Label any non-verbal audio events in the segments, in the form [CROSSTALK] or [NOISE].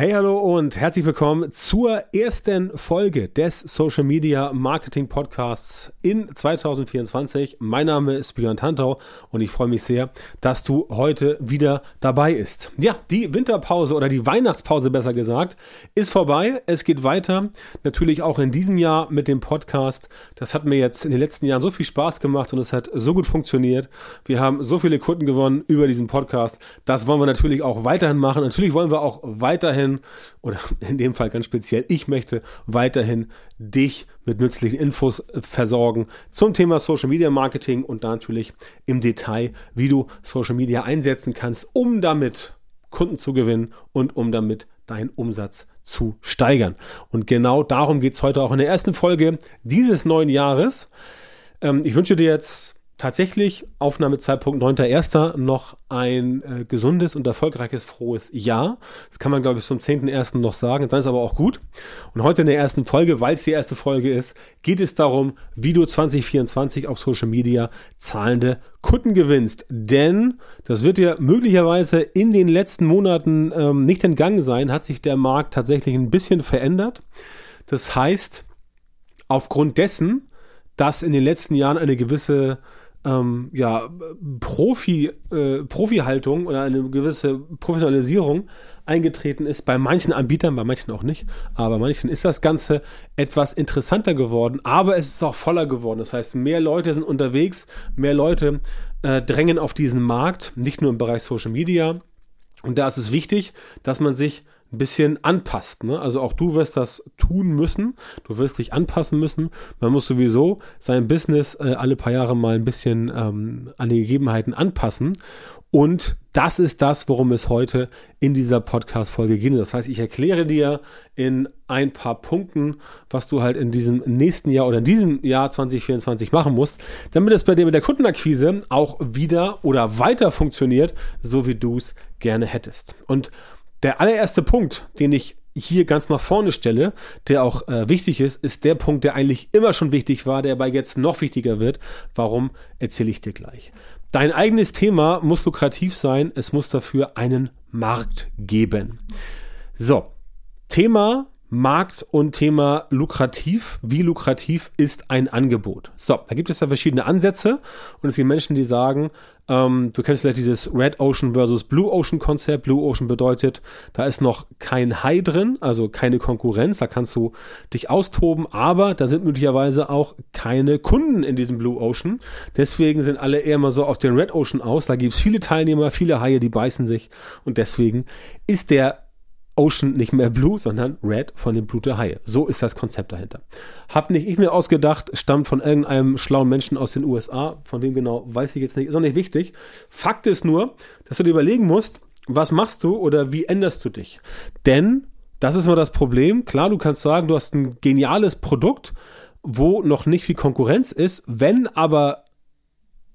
Hey, hallo und herzlich willkommen zur ersten Folge des Social Media Marketing Podcasts in 2024. Mein Name ist Björn Tantau und ich freue mich sehr, dass du heute wieder dabei bist. Ja, die Winterpause oder die Weihnachtspause besser gesagt ist vorbei. Es geht weiter. Natürlich auch in diesem Jahr mit dem Podcast. Das hat mir jetzt in den letzten Jahren so viel Spaß gemacht und es hat so gut funktioniert. Wir haben so viele Kunden gewonnen über diesen Podcast. Das wollen wir natürlich auch weiterhin machen. Natürlich wollen wir auch weiterhin weiterhin, oder [LAUGHS] in dem Fall ganz speziell, ich möchte weiterhin dich mit nützlichen Infos versorgen zum Thema Social Media Marketing und natürlich im Detail, wie du Social Media einsetzen kannst, um damit Kunden zu gewinnen und um damit deinen Umsatz zu steigern. Und genau darum geht es heute auch in der ersten Folge dieses neuen Jahres. Ähm, ich wünsche dir jetzt tatsächlich Aufnahmezeitpunkt 9.1. noch ein äh, gesundes und erfolgreiches, frohes Jahr. Das kann man, glaube ich, zum 10.1. noch sagen. Dann ist aber auch gut. Und heute in der ersten Folge, weil es die erste Folge ist, geht es darum, wie du 2024 auf Social Media zahlende Kunden gewinnst. Denn das wird dir möglicherweise in den letzten Monaten ähm, nicht entgangen sein, hat sich der Markt tatsächlich ein bisschen verändert. Das heißt, aufgrund dessen, dass in den letzten Jahren eine gewisse ähm, ja, Profi, äh, Profi-Haltung oder eine gewisse Professionalisierung eingetreten ist, bei manchen Anbietern, bei manchen auch nicht, aber bei manchen ist das Ganze etwas interessanter geworden, aber es ist auch voller geworden. Das heißt, mehr Leute sind unterwegs, mehr Leute äh, drängen auf diesen Markt, nicht nur im Bereich Social Media. Und da ist es wichtig, dass man sich ein bisschen anpasst. Ne? Also auch du wirst das tun müssen. Du wirst dich anpassen müssen. Man muss sowieso sein Business äh, alle paar Jahre mal ein bisschen ähm, an die Gegebenheiten anpassen. Und das ist das, worum es heute in dieser Podcast-Folge geht. Das heißt, ich erkläre dir in ein paar Punkten, was du halt in diesem nächsten Jahr oder in diesem Jahr 2024 machen musst, damit es bei dir mit der Kundenakquise auch wieder oder weiter funktioniert, so wie du es gerne hättest. Und der allererste Punkt, den ich hier ganz nach vorne stelle, der auch äh, wichtig ist, ist der Punkt, der eigentlich immer schon wichtig war, der aber jetzt noch wichtiger wird. Warum erzähle ich dir gleich? Dein eigenes Thema muss lukrativ sein, es muss dafür einen Markt geben. So, Thema Markt und Thema lukrativ. Wie lukrativ ist ein Angebot? So, da gibt es ja verschiedene Ansätze und es gibt Menschen, die sagen, ähm, du kennst vielleicht dieses Red Ocean versus Blue Ocean Konzept. Blue Ocean bedeutet, da ist noch kein High drin, also keine Konkurrenz, da kannst du dich austoben, aber da sind möglicherweise auch keine Kunden in diesem Blue Ocean. Deswegen sind alle eher mal so auf den Red Ocean aus. Da gibt es viele Teilnehmer, viele Haie, die beißen sich und deswegen ist der Ocean nicht mehr Blue, sondern Red von dem Blut der Haie. So ist das Konzept dahinter. Hab nicht ich mir ausgedacht, stammt von irgendeinem schlauen Menschen aus den USA. Von wem genau, weiß ich jetzt nicht. Ist auch nicht wichtig. Fakt ist nur, dass du dir überlegen musst, was machst du oder wie änderst du dich? Denn das ist mal das Problem. Klar, du kannst sagen, du hast ein geniales Produkt, wo noch nicht viel Konkurrenz ist. Wenn aber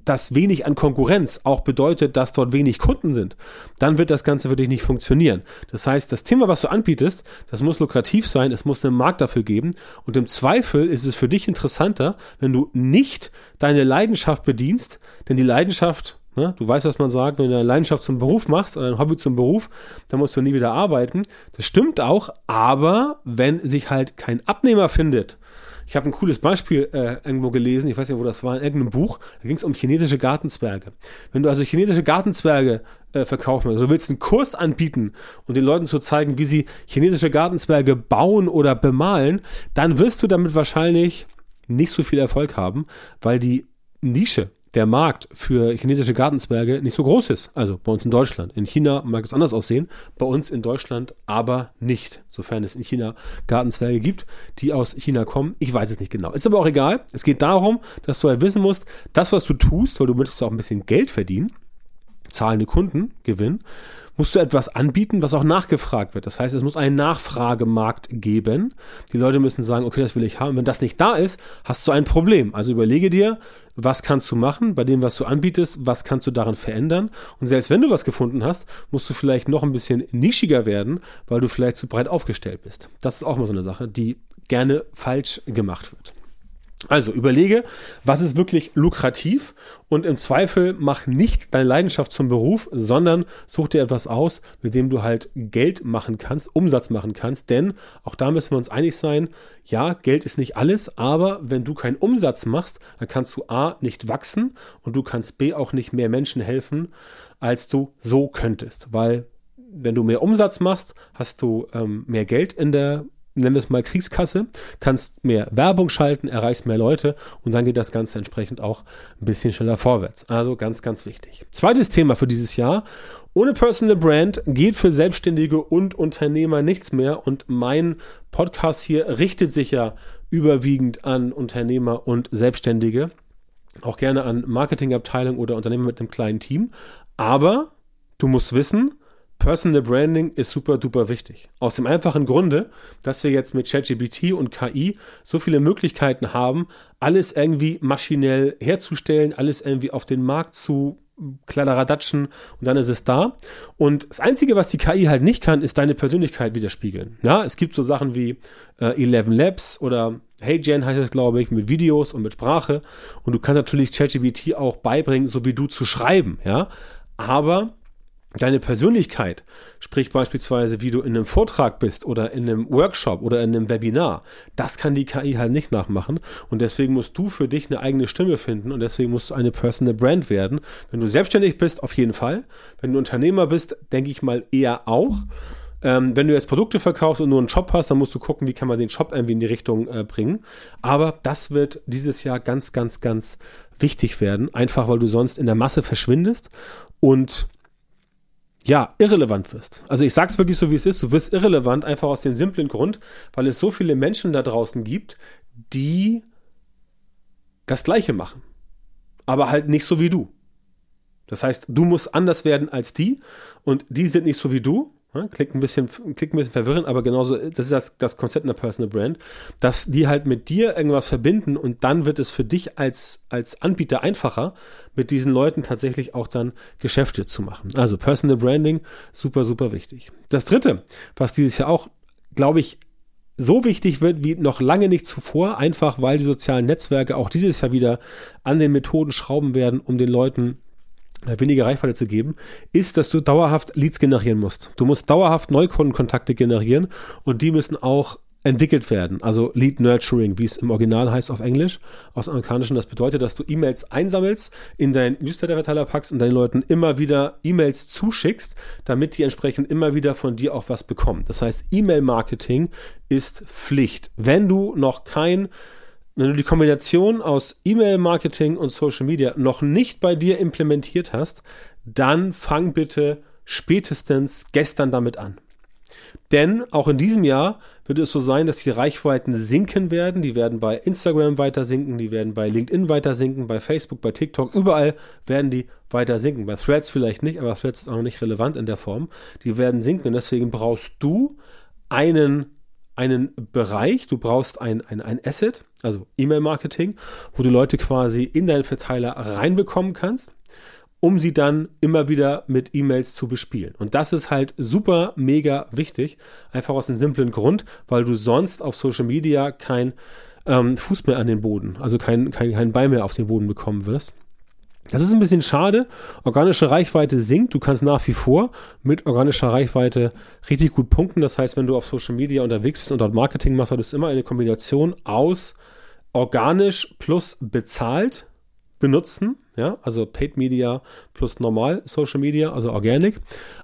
dass wenig an Konkurrenz auch bedeutet, dass dort wenig Kunden sind, dann wird das Ganze wirklich nicht funktionieren. Das heißt, das Thema, was du anbietest, das muss lukrativ sein, es muss einen Markt dafür geben und im Zweifel ist es für dich interessanter, wenn du nicht deine Leidenschaft bedienst, denn die Leidenschaft Ne? Du weißt, was man sagt, wenn du eine Leidenschaft zum Beruf machst oder ein Hobby zum Beruf, dann musst du nie wieder arbeiten. Das stimmt auch, aber wenn sich halt kein Abnehmer findet, ich habe ein cooles Beispiel äh, irgendwo gelesen, ich weiß nicht, wo das war, in irgendeinem Buch, da ging es um chinesische Gartenzwerge. Wenn du also chinesische Gartenzwerge äh, verkaufen willst, also willst einen Kurs anbieten und den Leuten zu zeigen, wie sie chinesische Gartenzwerge bauen oder bemalen, dann wirst du damit wahrscheinlich nicht so viel Erfolg haben, weil die Nische der Markt für chinesische Gartenzwerge nicht so groß ist. Also bei uns in Deutschland. In China mag es anders aussehen, bei uns in Deutschland aber nicht. Sofern es in China Gartenzwerge gibt, die aus China kommen. Ich weiß es nicht genau. Ist aber auch egal. Es geht darum, dass du halt wissen musst, das, was du tust, weil du möchtest auch ein bisschen Geld verdienen, zahlende Kunden gewinnen, musst du etwas anbieten, was auch nachgefragt wird. Das heißt, es muss einen Nachfragemarkt geben. Die Leute müssen sagen, okay, das will ich haben. Wenn das nicht da ist, hast du ein Problem. Also überlege dir, was kannst du machen bei dem, was du anbietest, was kannst du daran verändern. Und selbst wenn du was gefunden hast, musst du vielleicht noch ein bisschen nischiger werden, weil du vielleicht zu breit aufgestellt bist. Das ist auch mal so eine Sache, die gerne falsch gemacht wird. Also überlege, was ist wirklich lukrativ und im Zweifel mach nicht deine Leidenschaft zum Beruf, sondern such dir etwas aus, mit dem du halt Geld machen kannst, Umsatz machen kannst, denn auch da müssen wir uns einig sein, ja, Geld ist nicht alles, aber wenn du keinen Umsatz machst, dann kannst du A nicht wachsen und du kannst B auch nicht mehr Menschen helfen, als du so könntest, weil wenn du mehr Umsatz machst, hast du ähm, mehr Geld in der nennen wir es mal Kriegskasse, kannst mehr Werbung schalten, erreichst mehr Leute und dann geht das Ganze entsprechend auch ein bisschen schneller vorwärts. Also ganz, ganz wichtig. Zweites Thema für dieses Jahr. Ohne Personal Brand geht für Selbstständige und Unternehmer nichts mehr und mein Podcast hier richtet sich ja überwiegend an Unternehmer und Selbstständige, auch gerne an Marketingabteilung oder Unternehmer mit einem kleinen Team. Aber du musst wissen, Personal Branding ist super duper wichtig. Aus dem einfachen Grunde, dass wir jetzt mit ChatGPT und KI so viele Möglichkeiten haben, alles irgendwie maschinell herzustellen, alles irgendwie auf den Markt zu kladderadatschen und dann ist es da. Und das Einzige, was die KI halt nicht kann, ist deine Persönlichkeit widerspiegeln. Ja, es gibt so Sachen wie äh, 11 Labs oder Hey Jen heißt es, glaube ich, mit Videos und mit Sprache. Und du kannst natürlich ChatGPT auch beibringen, so wie du zu schreiben, ja. Aber deine Persönlichkeit, sprich beispielsweise, wie du in einem Vortrag bist oder in einem Workshop oder in einem Webinar, das kann die KI halt nicht nachmachen und deswegen musst du für dich eine eigene Stimme finden und deswegen musst du eine Personal Brand werden. Wenn du selbstständig bist, auf jeden Fall. Wenn du Unternehmer bist, denke ich mal eher auch. Ähm, wenn du jetzt Produkte verkaufst und nur einen Shop hast, dann musst du gucken, wie kann man den Shop irgendwie in die Richtung äh, bringen. Aber das wird dieses Jahr ganz, ganz, ganz wichtig werden, einfach weil du sonst in der Masse verschwindest und ja, irrelevant wirst. Also ich sag's wirklich so, wie es ist. Du wirst irrelevant einfach aus dem simplen Grund, weil es so viele Menschen da draußen gibt, die das Gleiche machen. Aber halt nicht so wie du. Das heißt, du musst anders werden als die und die sind nicht so wie du Klingt ein bisschen, klingt ein bisschen verwirrend, aber genauso, das ist das, das Konzept einer Personal Brand, dass die halt mit dir irgendwas verbinden und dann wird es für dich als, als Anbieter einfacher, mit diesen Leuten tatsächlich auch dann Geschäfte zu machen. Also Personal Branding, super, super wichtig. Das dritte, was dieses Jahr auch, glaube ich, so wichtig wird wie noch lange nicht zuvor, einfach weil die sozialen Netzwerke auch dieses Jahr wieder an den Methoden schrauben werden, um den Leuten weniger Reichweite zu geben, ist, dass du dauerhaft Leads generieren musst. Du musst dauerhaft Neukundenkontakte generieren und die müssen auch entwickelt werden. Also Lead Nurturing, wie es im Original heißt auf Englisch, aus Amerikanischen. Das bedeutet, dass du E-Mails einsammelst, in deinen Newsletter-Verteiler packst und deinen Leuten immer wieder E-Mails zuschickst, damit die entsprechend immer wieder von dir auch was bekommen. Das heißt, E-Mail-Marketing ist Pflicht. Wenn du noch kein wenn du die Kombination aus E-Mail-Marketing und Social Media noch nicht bei dir implementiert hast, dann fang bitte spätestens gestern damit an. Denn auch in diesem Jahr wird es so sein, dass die Reichweiten sinken werden. Die werden bei Instagram weiter sinken, die werden bei LinkedIn weiter sinken, bei Facebook, bei TikTok, überall werden die weiter sinken. Bei Threads vielleicht nicht, aber Threads ist auch noch nicht relevant in der Form. Die werden sinken und deswegen brauchst du einen einen Bereich, du brauchst ein, ein, ein Asset, also E-Mail-Marketing, wo du Leute quasi in deinen Verteiler reinbekommen kannst, um sie dann immer wieder mit E-Mails zu bespielen. Und das ist halt super, mega wichtig, einfach aus einem simplen Grund, weil du sonst auf Social Media kein ähm, Fuß mehr an den Boden, also kein, kein, kein Bein mehr auf den Boden bekommen wirst. Das ist ein bisschen schade. Organische Reichweite sinkt. Du kannst nach wie vor mit organischer Reichweite richtig gut punkten. Das heißt, wenn du auf Social Media unterwegs bist und dort Marketing machst, solltest du immer eine Kombination aus organisch plus bezahlt benutzen, ja, also Paid Media plus normal Social Media, also Organic.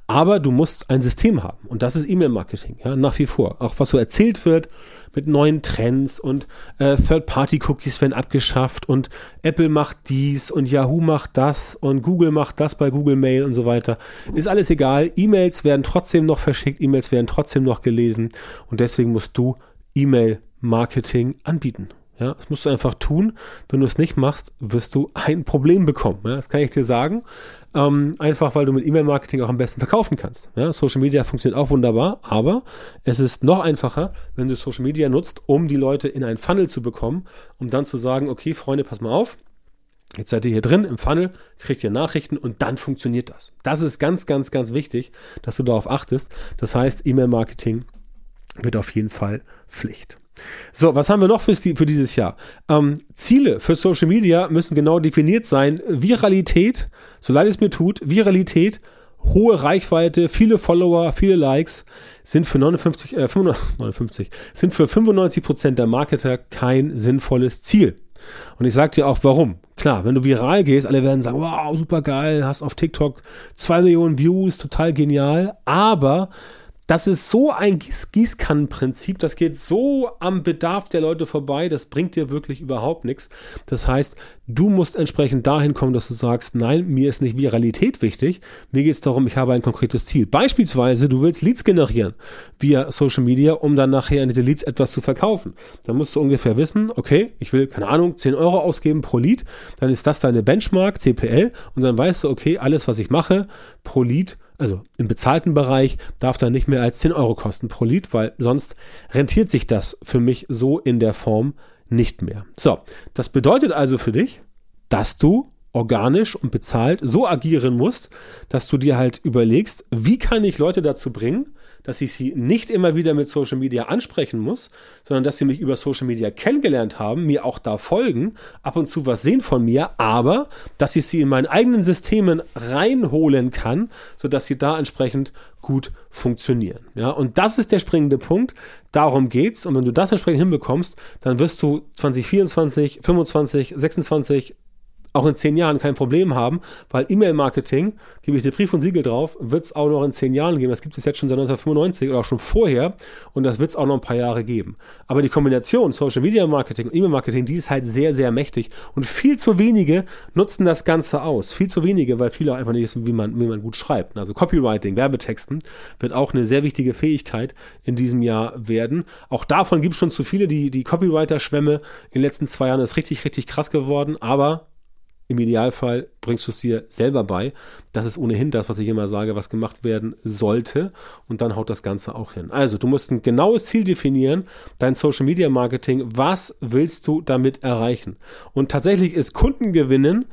Aber du musst ein System haben und das ist E-Mail-Marketing, ja, nach wie vor. Auch was so erzählt wird mit neuen Trends und äh, Third-Party-Cookies werden abgeschafft und Apple macht dies und Yahoo macht das und Google macht das bei Google Mail und so weiter. Ist alles egal. E-Mails werden trotzdem noch verschickt, E-Mails werden trotzdem noch gelesen und deswegen musst du E-Mail-Marketing anbieten. Ja, das musst du einfach tun. Wenn du es nicht machst, wirst du ein Problem bekommen. Ja, das kann ich dir sagen. Ähm, einfach, weil du mit E-Mail-Marketing auch am besten verkaufen kannst. Ja, Social Media funktioniert auch wunderbar, aber es ist noch einfacher, wenn du Social Media nutzt, um die Leute in einen Funnel zu bekommen, um dann zu sagen, okay, Freunde, pass mal auf. Jetzt seid ihr hier drin im Funnel, jetzt kriegt ihr Nachrichten und dann funktioniert das. Das ist ganz, ganz, ganz wichtig, dass du darauf achtest. Das heißt, E-Mail-Marketing wird auf jeden Fall Pflicht. So, was haben wir noch für, für dieses Jahr? Ähm, Ziele für Social Media müssen genau definiert sein. Viralität, so leid es mir tut, Viralität, hohe Reichweite, viele Follower, viele Likes sind für 59, äh, 59 [LAUGHS] sind für 95 Prozent der Marketer kein sinnvolles Ziel. Und ich sag dir auch warum. Klar, wenn du viral gehst, alle werden sagen, wow, super geil, hast auf TikTok zwei Millionen Views, total genial. Aber das ist so ein Gieß Gießkannenprinzip, das geht so am Bedarf der Leute vorbei, das bringt dir wirklich überhaupt nichts. Das heißt, du musst entsprechend dahin kommen, dass du sagst, nein, mir ist nicht Viralität wichtig, mir geht es darum, ich habe ein konkretes Ziel. Beispielsweise, du willst Leads generieren via Social Media, um dann nachher in diese Leads etwas zu verkaufen. Dann musst du ungefähr wissen, okay, ich will, keine Ahnung, 10 Euro ausgeben pro Lead, dann ist das deine Benchmark, CPL, und dann weißt du, okay, alles, was ich mache, pro Lead also im bezahlten Bereich, darf dann nicht mehr als 10 Euro kosten pro Lied, weil sonst rentiert sich das für mich so in der Form nicht mehr. So, das bedeutet also für dich, dass du organisch und bezahlt so agieren musst, dass du dir halt überlegst, wie kann ich Leute dazu bringen, dass ich sie nicht immer wieder mit Social Media ansprechen muss, sondern dass sie mich über Social Media kennengelernt haben, mir auch da folgen, ab und zu was sehen von mir, aber dass ich sie in meinen eigenen Systemen reinholen kann, sodass sie da entsprechend gut funktionieren. Ja, und das ist der springende Punkt. Darum geht's. Und wenn du das entsprechend hinbekommst, dann wirst du 2024, 25, 26, auch in zehn Jahren kein Problem haben, weil E-Mail-Marketing, gebe ich dir Brief und Siegel drauf, wird es auch noch in zehn Jahren geben. Das gibt es jetzt schon seit 1995 oder auch schon vorher und das wird es auch noch ein paar Jahre geben. Aber die Kombination Social Media Marketing und E-Mail-Marketing, die ist halt sehr, sehr mächtig und viel zu wenige nutzen das Ganze aus. Viel zu wenige, weil viele einfach nicht wissen, wie man, wie man gut schreibt. Also Copywriting, Werbetexten wird auch eine sehr wichtige Fähigkeit in diesem Jahr werden. Auch davon gibt es schon zu viele, die, die Copywriter-Schwämme in den letzten zwei Jahren ist richtig, richtig krass geworden, aber im Idealfall bringst du es dir selber bei. Das ist ohnehin das, was ich immer sage, was gemacht werden sollte. Und dann haut das Ganze auch hin. Also, du musst ein genaues Ziel definieren, dein Social Media Marketing. Was willst du damit erreichen? Und tatsächlich ist Kundengewinnen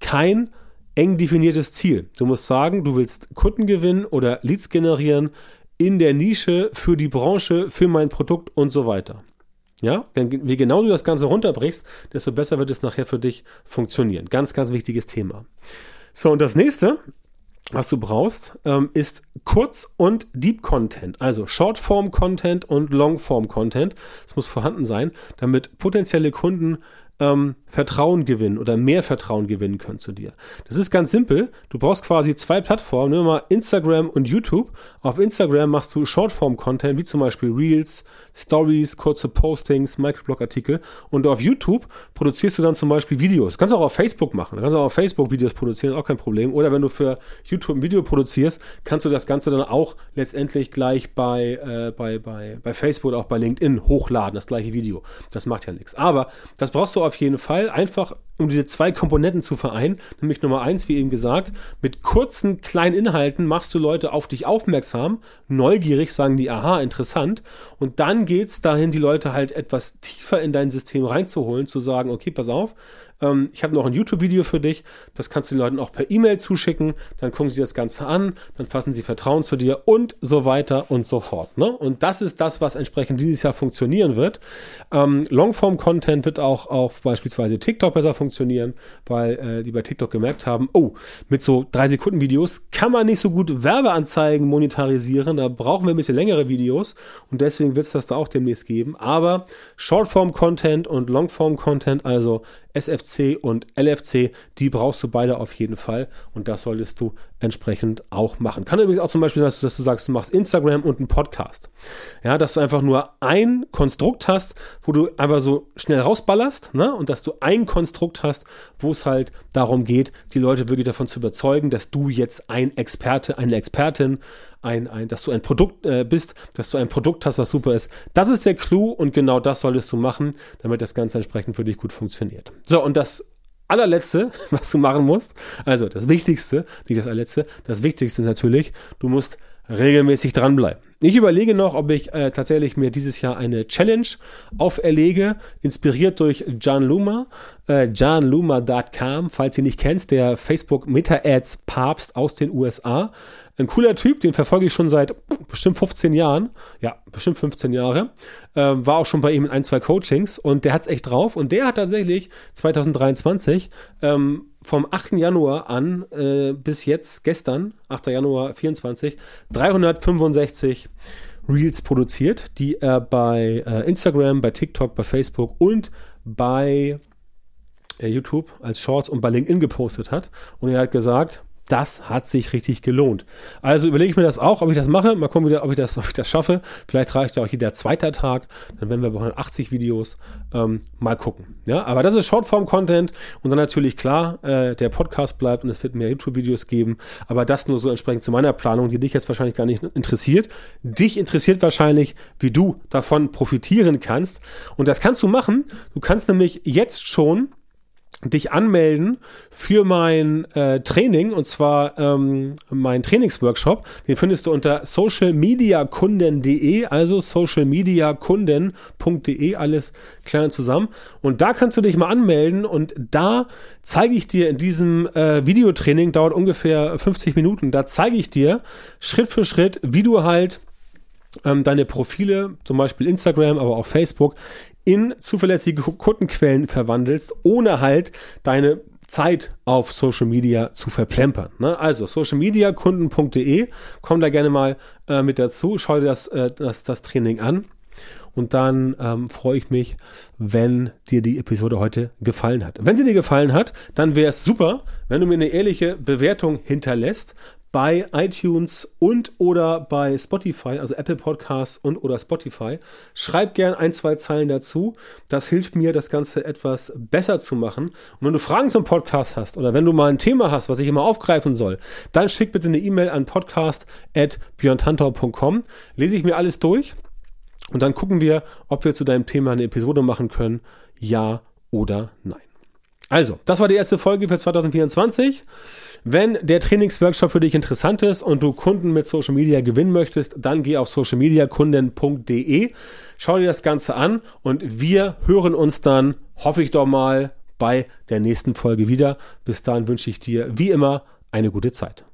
kein eng definiertes Ziel. Du musst sagen, du willst Kunden gewinnen oder Leads generieren in der Nische für die Branche, für mein Produkt und so weiter. Ja, denn je genau du das Ganze runterbrichst, desto besser wird es nachher für dich funktionieren. Ganz, ganz wichtiges Thema. So, und das nächste, was du brauchst, ähm, ist Kurz- und Deep-Content, also Short-Form-Content und Long-Form-Content. Es muss vorhanden sein, damit potenzielle Kunden ähm, Vertrauen gewinnen oder mehr Vertrauen gewinnen können zu dir. Das ist ganz simpel. Du brauchst quasi zwei Plattformen, nehmen wir mal Instagram und YouTube. Auf Instagram machst du Shortform-Content, wie zum Beispiel Reels, Stories, kurze Postings, Microblog-Artikel. Und auf YouTube produzierst du dann zum Beispiel Videos. kannst du auch auf Facebook machen. Du kannst auch auf Facebook Videos produzieren, auch kein Problem. Oder wenn du für YouTube ein Video produzierst, kannst du das Ganze dann auch letztendlich gleich bei, äh, bei, bei, bei Facebook auch bei LinkedIn hochladen, das gleiche Video. Das macht ja nichts. Aber das brauchst du auf jeden Fall einfach, um diese zwei Komponenten zu vereinen. Nämlich Nummer eins, wie eben gesagt, mit kurzen, kleinen Inhalten machst du Leute auf dich aufmerksam, neugierig, sagen die, aha, interessant. Und dann geht es dahin, die Leute halt etwas tiefer in dein System reinzuholen, zu sagen, okay, pass auf, ähm, ich habe noch ein YouTube-Video für dich, das kannst du den Leuten auch per E-Mail zuschicken, dann gucken sie das Ganze an, dann fassen sie Vertrauen zu dir und so weiter und so fort. Ne? Und das ist das, was entsprechend dieses Jahr funktionieren wird. Ähm, Longform-Content wird auch auf beispielsweise TikTok besser funktionieren, weil äh, die bei TikTok gemerkt haben, oh, mit so drei Sekunden Videos kann man nicht so gut Werbeanzeigen monetarisieren, da brauchen wir ein bisschen längere Videos und deswegen wird es das da auch demnächst geben. Aber Shortform-Content und Longform-Content, also SFC und LFC, die brauchst du beide auf jeden Fall. Und das solltest du entsprechend auch machen. Kann übrigens auch zum Beispiel, dass dass du sagst, du machst Instagram und einen Podcast. Ja, dass du einfach nur ein Konstrukt hast, wo du einfach so schnell rausballerst, ne? Und dass du ein Konstrukt hast, wo es halt darum geht, die Leute wirklich davon zu überzeugen, dass du jetzt ein Experte, eine Expertin, ein, ein, dass du ein Produkt äh, bist, dass du ein Produkt hast, was super ist. Das ist der Clou und genau das solltest du machen, damit das Ganze entsprechend für dich gut funktioniert. So, und das allerletzte, [LAUGHS] was du machen musst, also das Wichtigste, nicht das allerletzte, das Wichtigste natürlich, du musst regelmäßig dranbleiben. Ich überlege noch, ob ich äh, tatsächlich mir dieses Jahr eine Challenge auferlege, inspiriert durch John Luma, äh, johnluma.com, falls ihr nicht kennst, der Facebook Meta Ads Papst aus den USA. Ein cooler Typ, den verfolge ich schon seit bestimmt 15 Jahren. Ja, bestimmt 15 Jahre. Ähm, war auch schon bei ihm in ein, zwei Coachings und der hat es echt drauf. Und der hat tatsächlich 2023 ähm, vom 8. Januar an äh, bis jetzt, gestern, 8. Januar 24, 365 Reels produziert, die er bei äh, Instagram, bei TikTok, bei Facebook und bei äh, YouTube als Shorts und bei LinkedIn gepostet hat. Und er hat gesagt, das hat sich richtig gelohnt. Also überlege ich mir das auch, ob ich das mache. Mal gucken, ob ich das, ob ich das schaffe. Vielleicht reicht ja auch jeder zweite Tag. Dann werden wir bei 180 Videos ähm, mal gucken. Ja, aber das ist Shortform-Content und dann natürlich klar, äh, der Podcast bleibt und es wird mehr YouTube-Videos geben. Aber das nur so entsprechend zu meiner Planung, die dich jetzt wahrscheinlich gar nicht interessiert. Dich interessiert wahrscheinlich, wie du davon profitieren kannst. Und das kannst du machen. Du kannst nämlich jetzt schon dich anmelden für mein äh, Training und zwar ähm, mein Trainingsworkshop. Den findest du unter socialmediakunden.de, also socialmediakunden.de, alles klein zusammen. Und da kannst du dich mal anmelden und da zeige ich dir in diesem äh, Videotraining, dauert ungefähr 50 Minuten, da zeige ich dir Schritt für Schritt, wie du halt ähm, deine Profile, zum Beispiel Instagram, aber auch Facebook, in zuverlässige Kundenquellen verwandelst, ohne halt deine Zeit auf Social Media zu verplempern. Ne? Also socialmediakunden.de, komm da gerne mal äh, mit dazu, schau dir das, äh, das, das Training an. Und dann ähm, freue ich mich, wenn dir die Episode heute gefallen hat. Wenn sie dir gefallen hat, dann wäre es super, wenn du mir eine ehrliche Bewertung hinterlässt bei iTunes und oder bei Spotify, also Apple Podcasts und oder Spotify. Schreib gern ein, zwei Zeilen dazu. Das hilft mir, das Ganze etwas besser zu machen. Und wenn du Fragen zum Podcast hast oder wenn du mal ein Thema hast, was ich immer aufgreifen soll, dann schick bitte eine E-Mail an podcast.björntantau.com. Lese ich mir alles durch und dann gucken wir, ob wir zu deinem Thema eine Episode machen können. Ja oder nein. Also, das war die erste Folge für 2024. Wenn der Trainingsworkshop für dich interessant ist und du Kunden mit Social Media gewinnen möchtest, dann geh auf socialmediakunden.de, schau dir das Ganze an und wir hören uns dann, hoffe ich doch mal, bei der nächsten Folge wieder. Bis dahin wünsche ich dir wie immer eine gute Zeit.